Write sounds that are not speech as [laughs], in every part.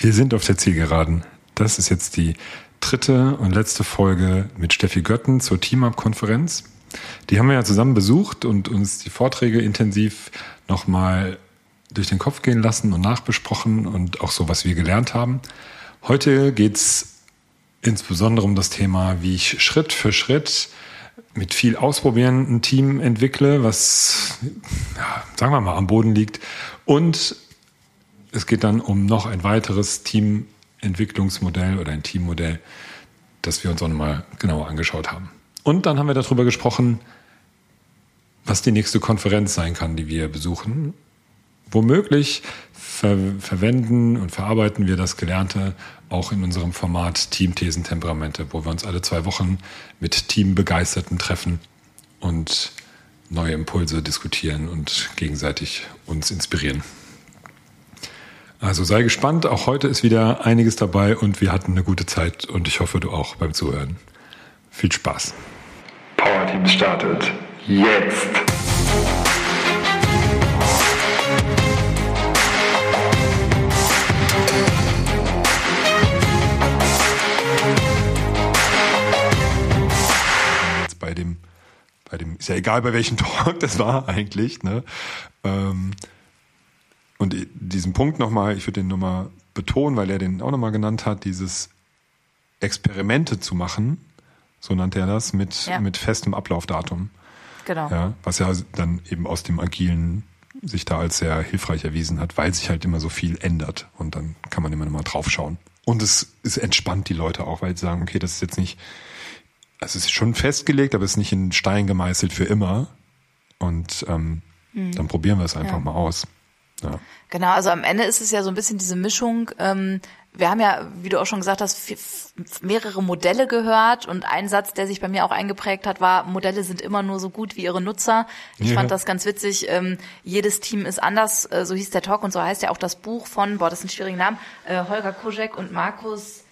Wir sind auf der Zielgeraden. Das ist jetzt die dritte und letzte Folge mit Steffi Götten zur Team-Up-Konferenz. Die haben wir ja zusammen besucht und uns die Vorträge intensiv nochmal durch den Kopf gehen lassen und nachbesprochen und auch so, was wir gelernt haben. Heute geht's insbesondere um das Thema, wie ich Schritt für Schritt mit viel Ausprobieren ein Team entwickle, was, ja, sagen wir mal, am Boden liegt. Und es geht dann um noch ein weiteres Teamentwicklungsmodell oder ein Teammodell, das wir uns auch nochmal genauer angeschaut haben. Und dann haben wir darüber gesprochen, was die nächste Konferenz sein kann, die wir besuchen. Womöglich ver verwenden und verarbeiten wir das Gelernte auch in unserem Format Teamthesen Temperamente, wo wir uns alle zwei Wochen mit Teambegeisterten treffen und neue Impulse diskutieren und gegenseitig uns inspirieren. Also sei gespannt, auch heute ist wieder einiges dabei und wir hatten eine gute Zeit und ich hoffe, du auch beim Zuhören. Viel Spaß. Power Team startet jetzt. bei dem, bei dem, ist ja egal, bei welchem [laughs] Talk das war eigentlich, ne? Ähm, und diesen Punkt nochmal, ich würde den nochmal betonen, weil er den auch nochmal genannt hat, dieses Experimente zu machen, so nannte er das, mit, ja. mit festem Ablaufdatum. Genau. Ja, was ja dann eben aus dem Agilen sich da als sehr hilfreich erwiesen hat, weil sich halt immer so viel ändert und dann kann man immer noch mal drauf schauen. Und es, es entspannt die Leute auch, weil sie sagen, okay, das ist jetzt nicht, es ist schon festgelegt, aber es ist nicht in Stein gemeißelt für immer. Und ähm, mhm. dann probieren wir es einfach ja. mal aus. Ja. Genau, also am Ende ist es ja so ein bisschen diese Mischung. Ähm, wir haben ja, wie du auch schon gesagt hast, mehrere Modelle gehört und ein Satz, der sich bei mir auch eingeprägt hat, war, Modelle sind immer nur so gut wie ihre Nutzer. Ich ja. fand das ganz witzig. Ähm, jedes Team ist anders, äh, so hieß der Talk und so heißt ja auch das Buch von, boah, das ist ein schwieriger Name, äh, Holger Kojek und Markus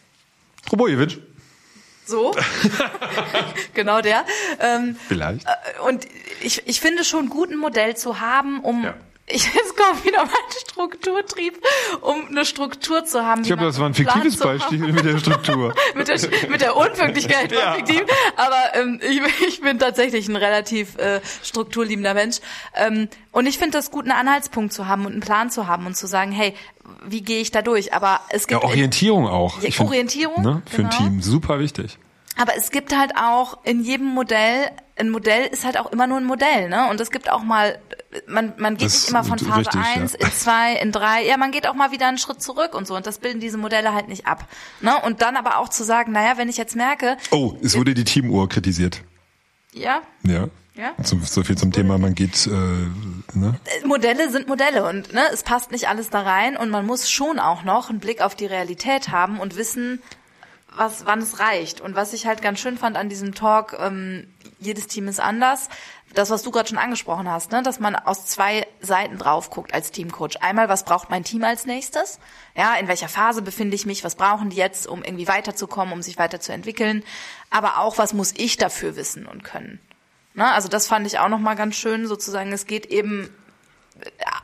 Trobojewitsch. So, [laughs] [laughs] genau der. Ähm, Vielleicht. Äh, und ich, ich finde schon gut, ein Modell zu haben, um ja ich jetzt kommt wieder mein Strukturtrieb, um eine Struktur zu haben. Ich glaube, das war ein fiktives Beispiel mit der Struktur. [laughs] mit, der, mit der Unpünktlichkeit war ja. fiktiv. Aber ähm, ich, ich bin tatsächlich ein relativ äh, strukturliebender Mensch. Ähm, und ich finde das gut, einen Anhaltspunkt zu haben und einen Plan zu haben und zu sagen, hey, wie gehe ich da durch? Aber es gibt ja, Orientierung auch. Ja, Orientierung find, ne, für genau. ein Team super wichtig. Aber es gibt halt auch in jedem Modell, ein Modell ist halt auch immer nur ein Modell, ne? Und es gibt auch mal, man, man geht das nicht immer von Phase richtig, 1 ja. in 2, in 3, ja, man geht auch mal wieder einen Schritt zurück und so. Und das bilden diese Modelle halt nicht ab. Ne? Und dann aber auch zu sagen, naja, wenn ich jetzt merke. Oh, es wurde die Teamuhr kritisiert. Ja. Ja. Ja. So, so viel zum Thema, man geht. Äh, ne? Modelle sind Modelle und ne, es passt nicht alles da rein und man muss schon auch noch einen Blick auf die Realität haben und wissen, was, wann es reicht. Und was ich halt ganz schön fand an diesem Talk, ähm, jedes Team ist anders. Das, was du gerade schon angesprochen hast, ne, dass man aus zwei Seiten drauf guckt als Teamcoach. Einmal, was braucht mein Team als nächstes? Ja, in welcher Phase befinde ich mich? Was brauchen die jetzt, um irgendwie weiterzukommen, um sich weiterzuentwickeln? Aber auch, was muss ich dafür wissen und können? Ne, also das fand ich auch nochmal ganz schön, sozusagen. Es geht eben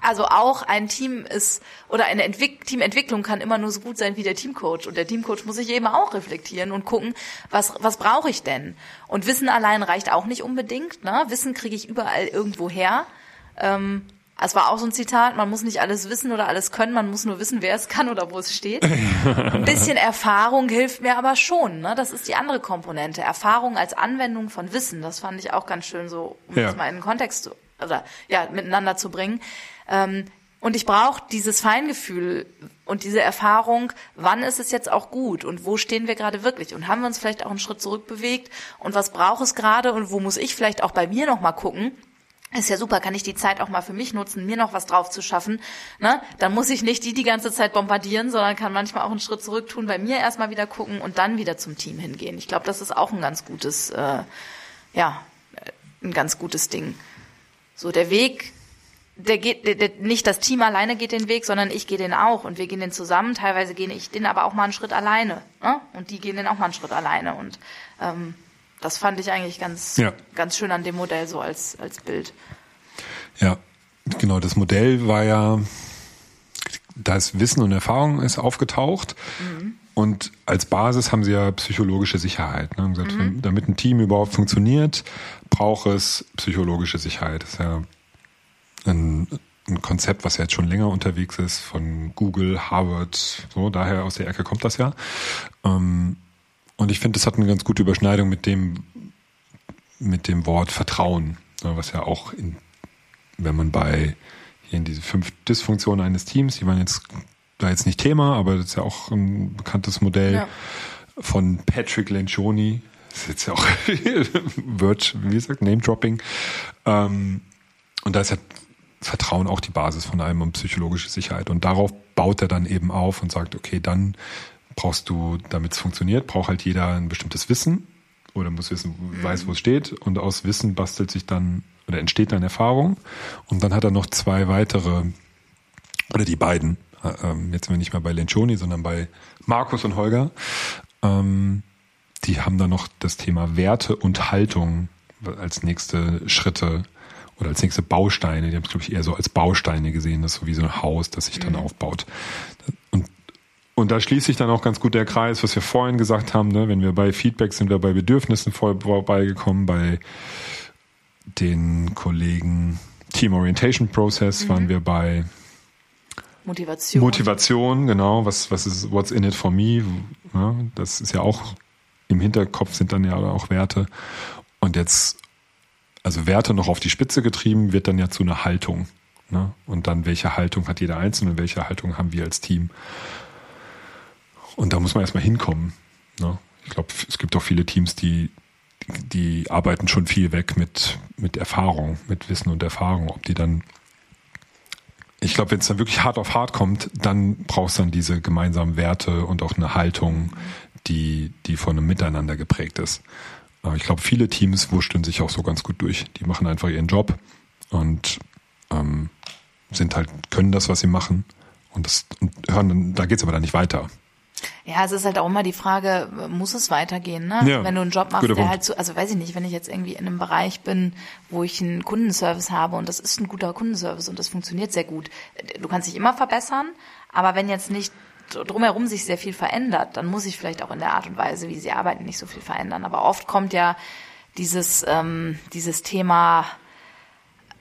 also auch ein Team ist oder eine Entwick Teamentwicklung kann immer nur so gut sein wie der Teamcoach und der Teamcoach muss sich eben auch reflektieren und gucken, was was brauche ich denn? Und Wissen allein reicht auch nicht unbedingt. Ne? Wissen kriege ich überall irgendwo her. Ähm, es war auch so ein Zitat, man muss nicht alles wissen oder alles können, man muss nur wissen, wer es kann oder wo es steht. [laughs] Ein bisschen Erfahrung hilft mir aber schon. Ne? Das ist die andere Komponente. Erfahrung als Anwendung von Wissen, das fand ich auch ganz schön so, um ja. das mal in den Kontext zu oder ja, miteinander zu bringen. Ähm, und ich brauche dieses Feingefühl und diese Erfahrung, wann ist es jetzt auch gut und wo stehen wir gerade wirklich und haben wir uns vielleicht auch einen Schritt zurückbewegt und was braucht es gerade und wo muss ich vielleicht auch bei mir nochmal gucken. Ist ja super, kann ich die Zeit auch mal für mich nutzen, mir noch was drauf zu schaffen. Ne? Dann muss ich nicht die die ganze Zeit bombardieren, sondern kann manchmal auch einen Schritt zurück tun, bei mir erstmal wieder gucken und dann wieder zum Team hingehen. Ich glaube, das ist auch ein ganz gutes, äh, ja, ein ganz gutes Ding. So, der Weg, der geht, der, der, nicht das Team alleine geht den Weg, sondern ich gehe den auch und wir gehen den zusammen. Teilweise gehe ich den aber auch mal einen Schritt alleine. Ne? Und die gehen den auch mal einen Schritt alleine. Und ähm, das fand ich eigentlich ganz, ja. ganz schön an dem Modell so als, als Bild. Ja, genau. Das Modell war ja da ist Wissen und Erfahrung ist aufgetaucht. Mhm. Und als Basis haben sie ja psychologische Sicherheit. Ne? Gesagt, mhm. Damit ein Team überhaupt funktioniert, braucht es psychologische Sicherheit. Das ist ja ein, ein Konzept, was ja jetzt schon länger unterwegs ist, von Google, Harvard, so, daher aus der Ecke kommt das ja. Ähm, und ich finde, das hat eine ganz gute Überschneidung mit dem, mit dem Wort Vertrauen, ne? was ja auch in, wenn man bei hier in diese fünf Dysfunktionen eines Teams, die waren jetzt da jetzt nicht Thema, aber das ist ja auch ein bekanntes Modell ja. von Patrick Lencioni. Das ist jetzt ja auch [laughs] Word, wie gesagt, Name-Dropping. Ähm, und da ist ja Vertrauen auch die Basis von allem und psychologische Sicherheit. Und darauf baut er dann eben auf und sagt, okay, dann brauchst du, damit es funktioniert, braucht halt jeder ein bestimmtes Wissen oder muss wissen, weiß, wo es steht. Und aus Wissen bastelt sich dann oder entsteht dann Erfahrung. Und dann hat er noch zwei weitere, oder die beiden, jetzt sind wir nicht mehr bei Lencioni, sondern bei Markus und Holger. Ähm, die haben dann noch das Thema Werte und Haltung als nächste Schritte oder als nächste Bausteine. Die haben es, glaube ich, eher so als Bausteine gesehen, das ist so wie so ein Haus, das sich dann mhm. aufbaut. Und, und da schließt sich dann auch ganz gut der Kreis, was wir vorhin gesagt haben, ne? wenn wir bei Feedback sind wir bei Bedürfnissen vorbeigekommen, bei den Kollegen Team Orientation Process mhm. waren wir bei Motivation. Motivation, genau. Was, was ist, what's in it for me? Ja, das ist ja auch, im Hinterkopf sind dann ja auch Werte. Und jetzt, also Werte noch auf die Spitze getrieben, wird dann ja zu einer Haltung. Ne? Und dann, welche Haltung hat jeder Einzelne, welche Haltung haben wir als Team? Und da muss man erstmal hinkommen. Ne? Ich glaube, es gibt auch viele Teams, die, die arbeiten schon viel weg mit, mit Erfahrung, mit Wissen und Erfahrung. Ob die dann ich glaube, wenn es dann wirklich hart auf hart kommt, dann brauchst du dann diese gemeinsamen Werte und auch eine Haltung, die, die von einem Miteinander geprägt ist. Aber ich glaube, viele Teams wurschteln sich auch so ganz gut durch. Die machen einfach ihren Job und ähm, sind halt, können das, was sie machen und das und hören, da geht's aber dann nicht weiter. Ja, es ist halt auch immer die Frage, muss es weitergehen, ne? Ja, wenn du einen Job machst, der Punkt. halt so, also weiß ich nicht, wenn ich jetzt irgendwie in einem Bereich bin, wo ich einen Kundenservice habe und das ist ein guter Kundenservice und das funktioniert sehr gut. Du kannst dich immer verbessern, aber wenn jetzt nicht drumherum sich sehr viel verändert, dann muss ich vielleicht auch in der Art und Weise, wie sie arbeiten, nicht so viel verändern. Aber oft kommt ja dieses, ähm, dieses Thema,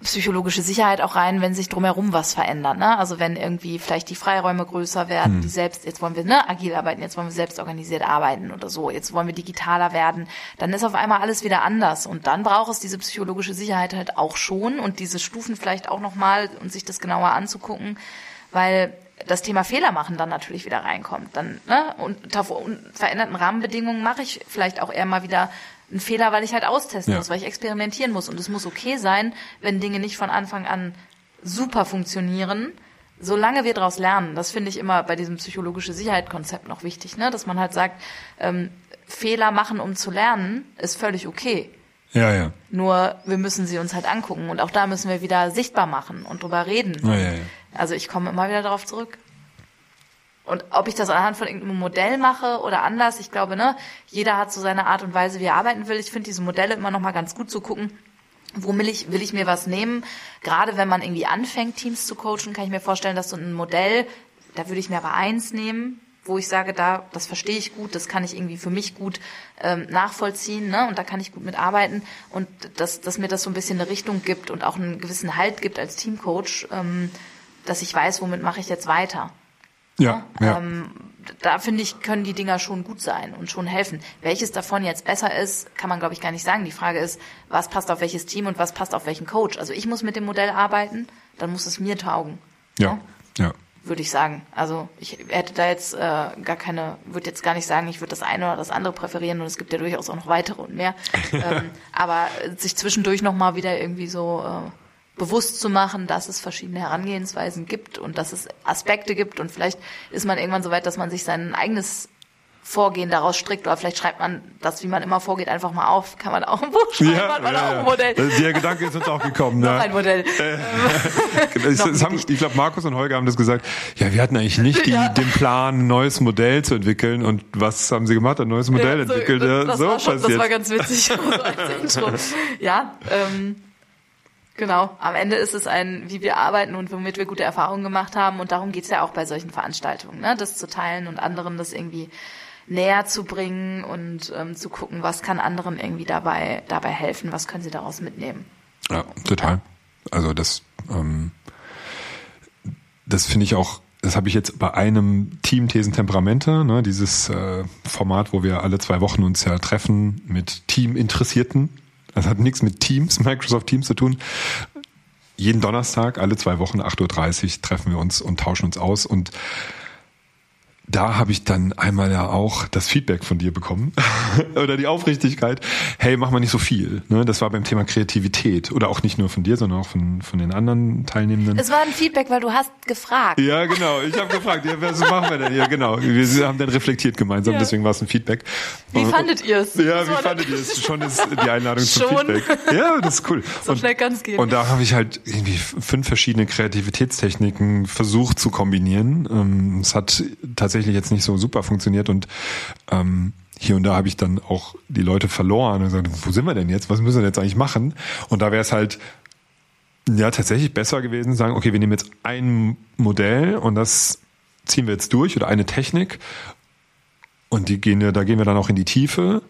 psychologische Sicherheit auch rein, wenn sich drumherum was verändert. Ne? Also wenn irgendwie vielleicht die Freiräume größer werden, hm. die selbst, jetzt wollen wir ne, agil arbeiten, jetzt wollen wir selbst organisiert arbeiten oder so, jetzt wollen wir digitaler werden, dann ist auf einmal alles wieder anders. Und dann braucht es diese psychologische Sicherheit halt auch schon und diese Stufen vielleicht auch nochmal und sich das genauer anzugucken, weil das Thema Fehler machen dann natürlich wieder reinkommt. Dann, ne, unter veränderten Rahmenbedingungen mache ich vielleicht auch eher mal wieder ein Fehler, weil ich halt austesten ja. muss, weil ich experimentieren muss. Und es muss okay sein, wenn Dinge nicht von Anfang an super funktionieren, solange wir daraus lernen. Das finde ich immer bei diesem psychologische Sicherheit-Konzept noch wichtig, ne? dass man halt sagt, ähm, Fehler machen, um zu lernen, ist völlig okay. Ja, ja. Nur wir müssen sie uns halt angucken und auch da müssen wir wieder sichtbar machen und drüber reden. Ja, ja, ja. Also ich komme immer wieder darauf zurück. Und ob ich das anhand von irgendeinem Modell mache oder anders, ich glaube, ne, jeder hat so seine Art und Weise, wie er arbeiten will. Ich finde diese Modelle immer noch mal ganz gut zu gucken. Wo will ich, will ich mir was nehmen? Gerade wenn man irgendwie anfängt, Teams zu coachen, kann ich mir vorstellen, dass so ein Modell, da würde ich mir aber eins nehmen, wo ich sage, da, das verstehe ich gut, das kann ich irgendwie für mich gut ähm, nachvollziehen, ne? Und da kann ich gut mitarbeiten und dass, dass mir das so ein bisschen eine Richtung gibt und auch einen gewissen Halt gibt als Teamcoach, ähm, dass ich weiß, womit mache ich jetzt weiter. Ja, ja. Ähm, da finde ich, können die Dinger schon gut sein und schon helfen. Welches davon jetzt besser ist, kann man, glaube ich, gar nicht sagen. Die Frage ist, was passt auf welches Team und was passt auf welchen Coach. Also ich muss mit dem Modell arbeiten, dann muss es mir taugen. Ja, ja. ja. Würde ich sagen. Also ich hätte da jetzt äh, gar keine, würde jetzt gar nicht sagen, ich würde das eine oder das andere präferieren und es gibt ja durchaus auch noch weitere und mehr. [laughs] ähm, aber sich zwischendurch nochmal wieder irgendwie so äh, bewusst zu machen, dass es verschiedene Herangehensweisen gibt und dass es Aspekte gibt und vielleicht ist man irgendwann so weit, dass man sich sein eigenes Vorgehen daraus strickt oder vielleicht schreibt man das, wie man immer vorgeht, einfach mal auf. Kann man auch ein Buch schreiben, ja, man ja, auch ein Modell. Der Gedanke ist uns auch gekommen. [laughs] Noch ne? ein Modell. Äh, [laughs] [laughs] haben, ich glaube, Markus und Holger haben das gesagt. Ja, wir hatten eigentlich nicht die, ja. den Plan, ein neues Modell zu entwickeln. Und was haben sie gemacht? Ein neues Modell ja, so, entwickelt. Das, das, so war schon, das war ganz witzig. so als Intro. Ja, ähm, Genau, am Ende ist es ein, wie wir arbeiten und womit wir gute Erfahrungen gemacht haben. Und darum geht's ja auch bei solchen Veranstaltungen, ne? das zu teilen und anderen das irgendwie näher zu bringen und ähm, zu gucken, was kann anderen irgendwie dabei, dabei helfen, was können sie daraus mitnehmen. Ja, total. Also das, ähm, das finde ich auch, das habe ich jetzt bei einem Team Thesen Temperamente, ne, dieses äh, Format, wo wir alle zwei Wochen uns ja treffen mit Team-Interessierten. Das hat nichts mit Teams, [laughs] Microsoft Teams zu tun. Jeden Donnerstag, alle zwei Wochen, 8.30 Uhr, treffen wir uns und tauschen uns aus und da habe ich dann einmal ja auch das Feedback von dir bekommen [laughs] oder die Aufrichtigkeit. Hey, mach mal nicht so viel. Ne? Das war beim Thema Kreativität oder auch nicht nur von dir, sondern auch von, von den anderen Teilnehmenden. Es war ein Feedback, weil du hast gefragt. Ja, genau. Ich habe gefragt, ja, was machen wir denn hier? Genau. Wir haben dann reflektiert gemeinsam, ja. deswegen war es ein Feedback. Wie fandet ihr es? Ja, wie fandet ihr es? Schon ist die Einladung zum Feedback. Ja, das ist cool. So und, schnell kann es gehen. Und da habe ich halt irgendwie fünf verschiedene Kreativitätstechniken versucht zu kombinieren. Ähm, es hat tatsächlich tatsächlich jetzt nicht so super funktioniert und ähm, hier und da habe ich dann auch die Leute verloren und gesagt, wo sind wir denn jetzt? Was müssen wir jetzt eigentlich machen? Und da wäre es halt ja tatsächlich besser gewesen, sagen, okay, wir nehmen jetzt ein Modell und das ziehen wir jetzt durch oder eine Technik und die gehen da gehen wir dann auch in die Tiefe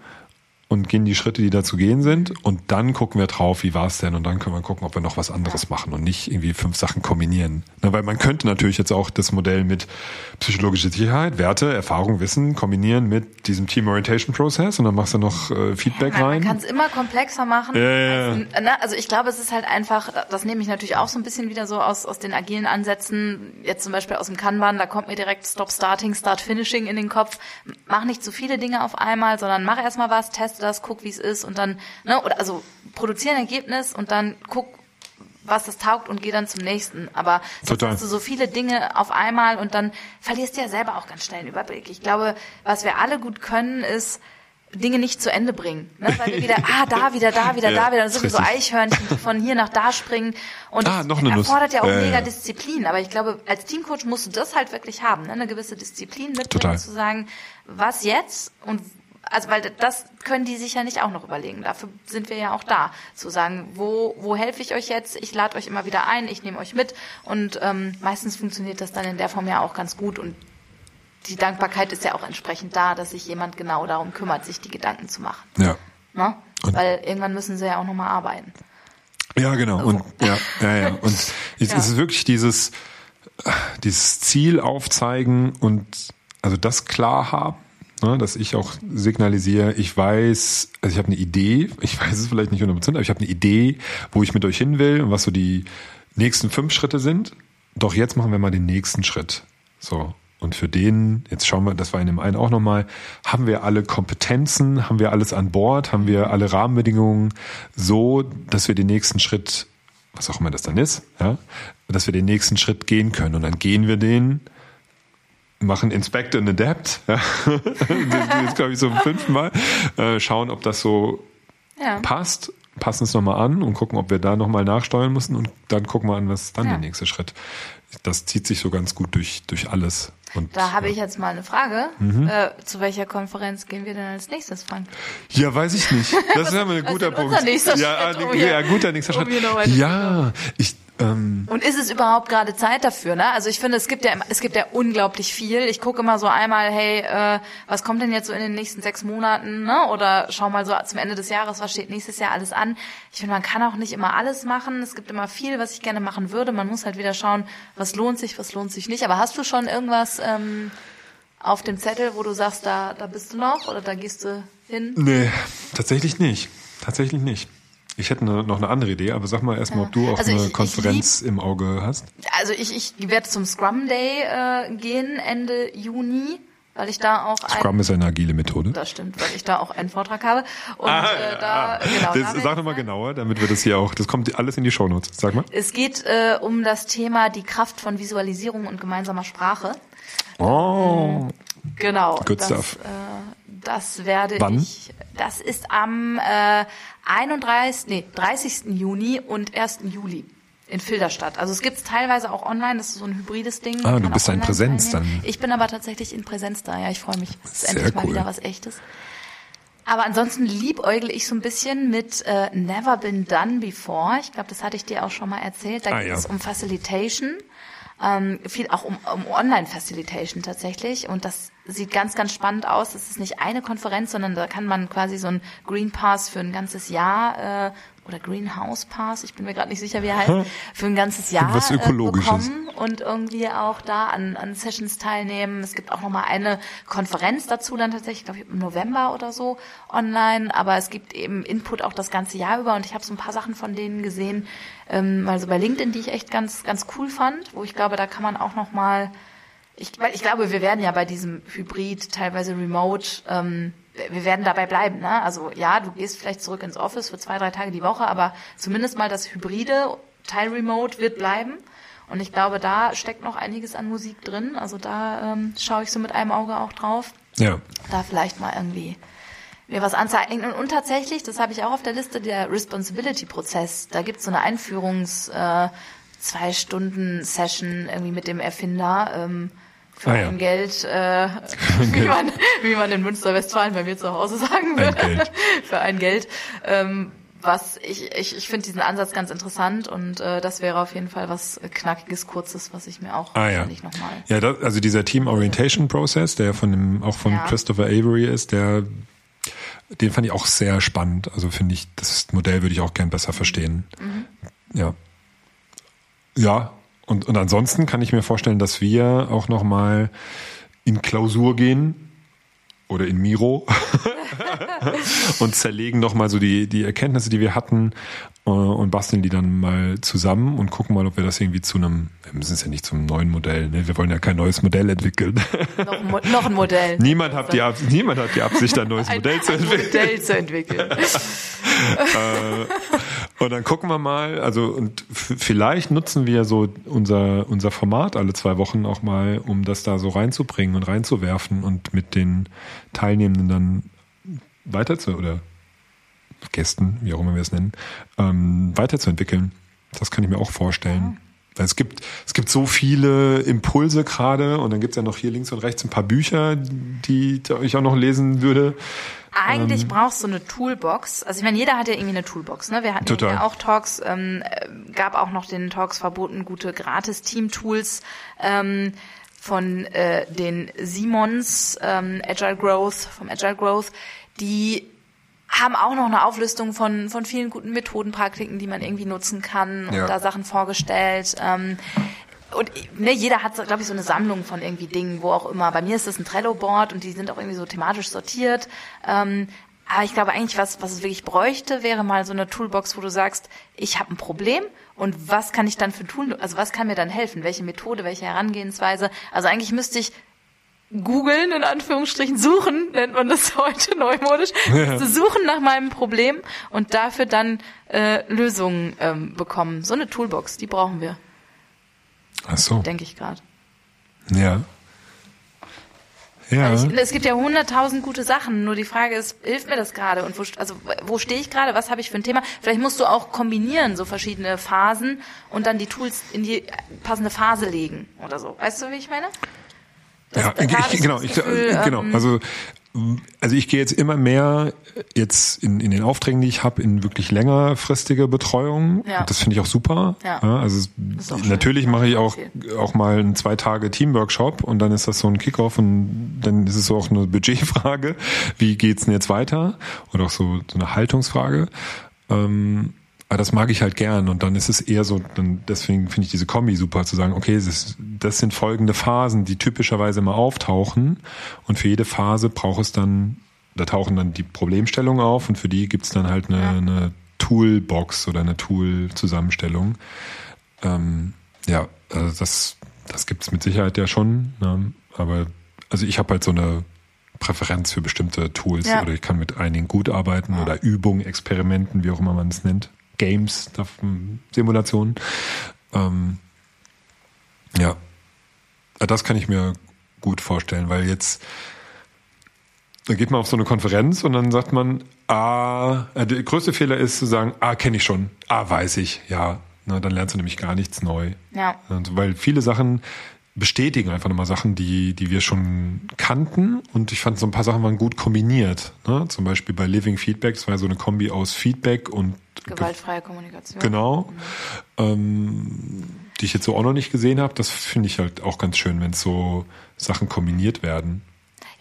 und gehen die Schritte, die da zu gehen sind. Und dann gucken wir drauf, wie war es denn? Und dann können wir gucken, ob wir noch was anderes machen und nicht irgendwie fünf Sachen kombinieren. Na, weil man könnte natürlich jetzt auch das Modell mit psychologischer Sicherheit, Werte, Erfahrung, Wissen kombinieren mit diesem Team Orientation Process und dann machst du noch äh, Feedback ja, rein. Man kann es immer komplexer machen. Ja, ja, also, ne, also ich glaube, es ist halt einfach, das nehme ich natürlich auch so ein bisschen wieder so aus, aus den agilen Ansätzen, jetzt zum Beispiel aus dem Kanban, da kommt mir direkt Stop Starting, Start Finishing in den Kopf. Mach nicht zu viele Dinge auf einmal, sondern mach erstmal was, test das, guck, wie es ist und dann, ne, oder also produzieren Ergebnis und dann guck, was das taugt und geh dann zum nächsten. Aber sonst hast du so viele Dinge auf einmal und dann verlierst du ja selber auch ganz schnell den Überblick. Ich glaube, was wir alle gut können, ist Dinge nicht zu Ende bringen. Ne? Weil wir wieder, ah, da wieder, da wieder, ja, da wieder. So Eichhörnchen, die von hier nach da springen. Und ah, noch eine erfordert Nuss. ja auch äh, mega Disziplin. Aber ich glaube, als Teamcoach musst du das halt wirklich haben. Ne? Eine gewisse Disziplin mitbringen, Total. zu sagen, was jetzt und also weil das können die sich ja nicht auch noch überlegen. Dafür sind wir ja auch da, zu sagen, wo, wo helfe ich euch jetzt? Ich lade euch immer wieder ein, ich nehme euch mit und ähm, meistens funktioniert das dann in der Form ja auch ganz gut und die Dankbarkeit ist ja auch entsprechend da, dass sich jemand genau darum kümmert, sich die Gedanken zu machen. Ja. Ne? Weil irgendwann müssen sie ja auch nochmal arbeiten. Ja, genau. Also. Und ja, ja, ja. Und es Ja. ist wirklich dieses, dieses Ziel aufzeigen und also das klar haben, ne, dass ich auch signalisiere, ich weiß, also ich habe eine Idee, ich [laughs] weiß es vielleicht nicht 100%, aber ich habe eine Idee, wo ich mit euch hin will und was so die nächsten fünf Schritte sind. Doch jetzt machen wir mal den nächsten Schritt. So. Und für den, jetzt schauen wir, das war in dem einen auch nochmal, haben wir alle Kompetenzen, haben wir alles an Bord, haben wir alle Rahmenbedingungen so, dass wir den nächsten Schritt, was auch immer das dann ist, ja, dass wir den nächsten Schritt gehen können. Und dann gehen wir den, machen Inspect and Adapt, ja. das ist, glaube ich, so zum fünften Mal, äh, schauen, ob das so Ja. passt, passen es nochmal an und gucken, ob wir da nochmal nachsteuern müssen und dann gucken wir an, was ist dann Ja. der nächste Schritt. Das zieht sich so ganz gut durch, durch alles. Und, Da habe ja. ich jetzt mal eine Frage. Mhm. Äh, zu welcher Konferenz gehen wir denn als nächstes, Frank? Ja, weiß ich nicht. Das wäre mal ein guter ist Punkt. unser nächster ja, ja, guter nächster Schritt. Ja, ich, ähm, Und ist es überhaupt gerade Zeit dafür? Ne? Also ich finde, es gibt ja es gibt ja unglaublich viel. Ich gucke immer so einmal, hey, äh, was kommt denn jetzt so in den nächsten sechs Monaten? Ne? Oder schau mal so zum Ende des Jahres, was steht nächstes Jahr alles an? Ich finde, man kann auch nicht immer alles machen. Es gibt immer viel, was ich gerne machen würde. Man muss halt wieder schauen, was lohnt sich, was lohnt sich nicht. Aber hast du schon irgendwas ähm, auf dem Zettel, wo du sagst, da, da bist du noch oder da gehst du hin? nee, tatsächlich nicht. Tatsächlich nicht. Ich hätte eine, noch eine andere Idee, aber sag mal erstmal, ob du auch Also ich- eine ich Konferenz im Auge hast. Also ich, ich werde zum Scrum Day äh, gehen Ende Juni, weil ich da auch ein Scrum ist eine agile Methode. Das stimmt, weil ich da auch einen Vortrag habe. Und äh, da, genau, da das, werd sag ich nochmal genauer, damit wir das hier auch, das kommt alles in die Shownotes. Sag mal. Es geht äh, um das Thema die Kraft von Visualisierung und gemeinsamer Sprache. Oh, Genau. Good das, stuff. Äh, das werde Wann? ich. Das ist am äh, 31. Nee, 30. Juni und 1. Juli. In Filderstadt. Also es gibt's teilweise auch online, das ist so ein hybrides Ding. Ah, du bist da in Präsenz teilnehmen. dann. Ich bin aber tatsächlich in Präsenz da, ja, ich freue mich. Das ist Sehr endlich mal cool. wieder was echtes. Aber ansonsten liebäugle ich so ein bisschen mit äh, Never Been Done Before. Ich glaube, das hatte ich dir auch schon mal erzählt. Da Ah, geht ja. es um Facilitation. Ähm, viel auch um, um Online-Facilitation tatsächlich. Und das sieht ganz, ganz spannend aus. Das ist nicht eine Konferenz, sondern da kann man quasi so ein Green Pass für ein ganzes Jahr äh, oder Greenhouse Pass, ich bin mir gerade nicht sicher, wie er heißt, für ein ganzes Jahr Was äh, Ökologisches. bekommen und irgendwie auch da an, an Sessions teilnehmen. Es gibt auch nochmal eine Konferenz dazu dann tatsächlich, glaube ich, im November oder so online. Aber es gibt eben Input auch das ganze Jahr über und ich habe so ein paar Sachen von denen gesehen, ähm, mal so bei LinkedIn, die ich echt ganz, ganz cool fand, wo ich glaube, da kann man auch nochmal ich, weil ich glaube, wir werden ja bei diesem Hybrid, teilweise Remote, ähm, wir werden dabei bleiben. Ne? Also ja, du gehst vielleicht zurück ins Office für zwei, drei Tage die Woche, aber zumindest mal das Hybride, Teil Remote wird bleiben. Und ich glaube, da steckt noch einiges an Musik drin. Also da ähm, schaue ich so mit einem Auge auch drauf. Ja. Da vielleicht mal irgendwie mir was anzeigen. Und, tatsächlich, das habe ich auch auf der Liste, der Responsibility-Prozess. Da gibt es so eine Einführungs- äh, zwei Stunden Session irgendwie mit dem Erfinder ähm, für Ah, ja. ein Geld, äh, wie, man, wie man in Münster-Westfalen bei mir zu Hause sagen würde. Geld. [laughs] für ein Geld. Ähm, was ich, ich, ich finde diesen Ansatz ganz interessant und äh, das wäre auf jeden Fall was Knackiges, Kurzes, was ich mir auch Ah ja. nochmal. Ja, das, also dieser Team Orientation Process, der von dem, auch von Ja. Christopher Avery ist, der, den fand ich auch sehr spannend. Also finde ich, das Modell würde ich auch gern besser verstehen. Mhm. Ja. Ja. Und, und ansonsten kann ich mir vorstellen, dass wir auch noch mal in Klausur gehen oder in Miro [laughs] und zerlegen noch mal so die, die Erkenntnisse, die wir hatten und basteln die dann mal zusammen und gucken mal, ob wir das irgendwie zu einem, wir müssen es ja nicht zum neuen Modell, ne? wir wollen ja kein neues Modell entwickeln. Noch, ein Mo- noch ein Modell. niemand, hat die, Ab- niemand hat die Absicht, ein neues ein, Modell zu entwickeln. Modell zu entwickeln. [laughs] Und dann gucken wir mal, also und vielleicht nutzen wir so unser, unser Format alle zwei Wochen auch mal, um das da so reinzubringen und reinzuwerfen und mit den Teilnehmenden dann weiter zu, oder Gästen, wie auch immer wir es nennen, ähm, weiterzuentwickeln. Das kann ich mir auch vorstellen. Weil Es gibt, es gibt so viele Impulse gerade und dann gibt's ja noch hier links und rechts ein paar Bücher, die ich auch noch lesen würde. Eigentlich brauchst du eine Toolbox. Also ich meine, jeder hat ja irgendwie eine Toolbox. Ne? Wir hatten Total. ja auch Talks, ähm, äh, gab auch noch den Talks verboten, gute Gratis-Team-Tools ähm, von äh, den Simons ähm, Agile Growth, vom Agile Growth, die haben auch noch eine Auflistung von, von vielen guten Methodenpraktiken, die man irgendwie nutzen kann und Ja. da Sachen vorgestellt. Ähm, und ne, jeder hat, glaube ich, so eine Sammlung von irgendwie Dingen, wo auch immer. Bei mir ist das ein Trello-Board und die sind auch irgendwie so thematisch sortiert. Ähm, aber ich glaube eigentlich, was, was es wirklich bräuchte, wäre mal so eine Toolbox, wo du sagst, ich habe ein Problem und was kann ich dann für tun? Also was kann mir dann helfen? Welche Methode, welche Herangehensweise? Also eigentlich müsste ich googeln, in Anführungsstrichen, suchen, nennt man das [laughs] heute neumodisch, müsste suchen nach meinem Problem und dafür dann äh, Lösungen ähm, bekommen. So eine Toolbox, die brauchen wir, Ach so, denke ich gerade. ja. Ja. Also ich, es gibt ja hunderttausend gute Sachen, nur die Frage ist, hilft mir das gerade und wo, also wo stehe ich gerade, was habe ich für ein Thema? Vielleicht musst du auch kombinieren, so verschiedene Phasen und dann die Tools in die passende Phase legen oder so. Weißt du, wie ich meine? Ja, ich, genau, ich, Gefühl, genau. ähm, Also, also ich gehe jetzt immer mehr jetzt in, in den Aufträgen, die ich habe, in wirklich längerfristige Betreuung. Ja. Das finde ich auch super. Ja. also auch schön. natürlich mache ich auch, auch mal einen zwei Tage Teamworkshop und dann ist das so ein Kickoff und dann ist es so auch eine Budgetfrage. Wie geht's denn jetzt weiter? Oder auch so, so eine Haltungsfrage. Ähm, aber das mag ich halt gern und dann ist es eher so, dann deswegen finde ich diese Kombi super, zu sagen, okay, das, das sind folgende Phasen, die typischerweise immer auftauchen und für jede Phase braucht es dann, da tauchen dann die Problemstellungen auf und für die gibt's dann halt eine, eine Toolbox oder eine Tool-Zusammenstellung. Ähm, ja, also das, das gibt's mit Sicherheit ja schon, ne? aber also ich habe halt so eine Präferenz für bestimmte Tools Ja. oder ich kann mit einigen gut arbeiten oder Übungen, Experimenten, wie auch immer man es nennt. Games, davon- Simulationen. Ähm, ja, Ja, das kann ich mir gut vorstellen, weil jetzt da geht man auf so eine Konferenz und dann sagt man, ah, äh, der größte Fehler ist zu sagen, ah, kenne ich schon, ah, weiß ich, ja. Na, dann lernst du nämlich gar nichts neu. Ja. Und, weil viele Sachen bestätigen einfach nochmal Sachen, die, die wir schon kannten. Und ich fand, so ein paar Sachen waren gut kombiniert. Ne? Zum Beispiel bei Living Feedback, das war so eine Kombi aus Feedback und Gewaltfreie Kommunikation. Genau. Ähm, die ich jetzt so auch noch nicht gesehen habe. Das finde ich halt auch ganz schön, wenn so Sachen kombiniert werden.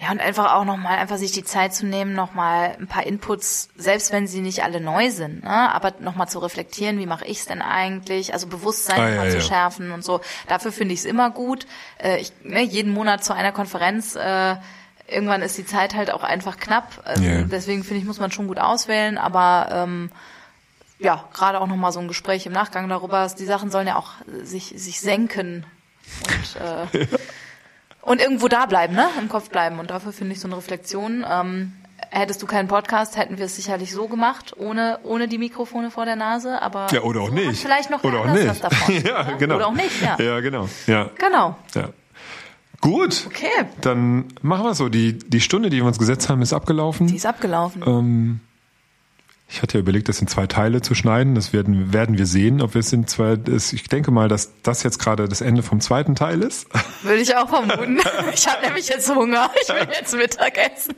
Ja, und einfach auch nochmal, einfach sich die Zeit zu nehmen, nochmal ein paar Inputs, selbst wenn sie nicht alle neu sind, ne? aber nochmal zu reflektieren, wie mache ich es denn eigentlich, also Bewusstsein Ah, nochmal ja, zu ja. schärfen und so. Dafür finde ich es immer gut. Äh, ich, ne, jeden Monat zu einer Konferenz, äh, irgendwann ist die Zeit halt auch einfach knapp. Also Ja. Deswegen finde ich, muss man schon gut auswählen, aber ähm, ja, gerade auch nochmal so ein Gespräch im Nachgang darüber, die Sachen sollen ja auch sich, sich senken und äh, [laughs] und irgendwo da bleiben, ne? Im Kopf bleiben. Und dafür finde ich so eine Reflexion. Ähm, hättest du keinen Podcast, hätten wir es sicherlich so gemacht, ohne, ohne die Mikrofone vor der Nase. Aber Ja, oder auch nicht. Vielleicht noch oder auch nicht. was davon. [laughs] ja, ne? genau. Oder auch nicht, ja. Ja, genau. Ja, Genau. ja. Gut. Okay. Dann machen wir es so. Die, die Stunde, die wir uns gesetzt haben, ist abgelaufen. Die ist abgelaufen. Ähm, ich hatte ja überlegt, das in zwei Teile zu schneiden. Das werden, werden wir sehen, ob wir es in zwei. Ich denke mal, dass das jetzt gerade das Ende vom zweiten Teil ist. [laughs] Würde ich auch vermuten. ich habe nämlich jetzt Hunger. Ich will jetzt Mittag essen.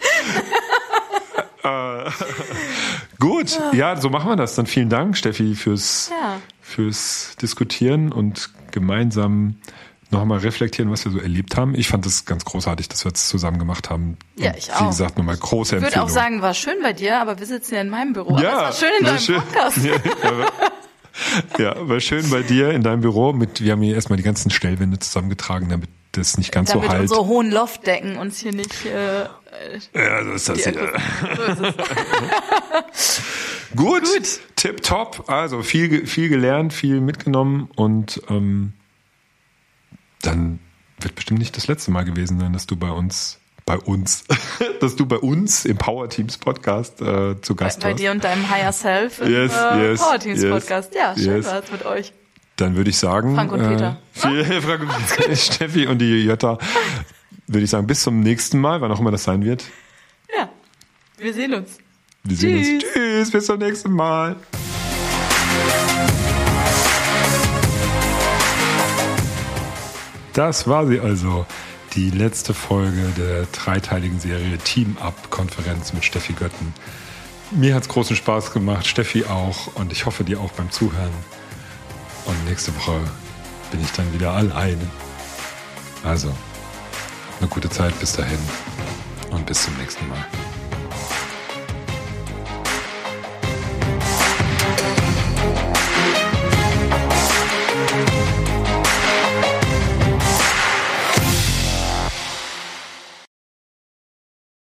[laughs] Gut, ja, so machen wir das. Dann vielen Dank, Steffi, fürs, Ja. fürs Diskutieren und gemeinsam noch einmal reflektieren, was wir so erlebt haben. Ich fand es ganz großartig, dass wir es zusammen gemacht haben. Ja, ich Wie auch. gesagt, nochmal große Ich würde Empfehlung. auch sagen, war schön bei dir, aber wir sitzen ja in meinem Büro. ja, aber es war schön in deinem schön. Podcast. Ja, ja, war- schön bei dir in deinem Büro. Mit, wir haben hier erstmal die ganzen Stellwände zusammengetragen, damit das nicht ganz Damit so halt. unsere hohen Loftdecken uns hier nicht äh, Ja, so ist das hier. so ist es. [laughs] Gut, Gut. tip top. Also viel, viel gelernt, viel mitgenommen und ähm, dann wird bestimmt nicht das letzte Mal gewesen sein, dass du bei uns, bei uns, [laughs] dass du bei uns im Power Teams Podcast äh, zu bei, Gast bei warst. dir und deinem Higher Self im Yes, äh, yes, Power Teams yes, Podcast. Ja, schön yes. war's mit euch. Dann würde ich sagen, Frank und Peter. Äh, [laughs] viel, Frank und [laughs] Steffi und die Jutta, würde ich sagen, bis zum nächsten Mal, wann auch immer das sein wird. Ja, wir sehen uns. Wir sehen uns. Tschüss. Tschüss, bis zum nächsten Mal. Das war sie also, die letzte Folge der dreiteiligen Serie Team Up Konferenz mit Steffi Götten. Mir hat's großen Spaß gemacht, Steffi auch und ich hoffe dir auch beim Zuhören. Und nächste Woche bin ich dann wieder alleine. Also, eine gute Zeit bis dahin und bis zum nächsten Mal.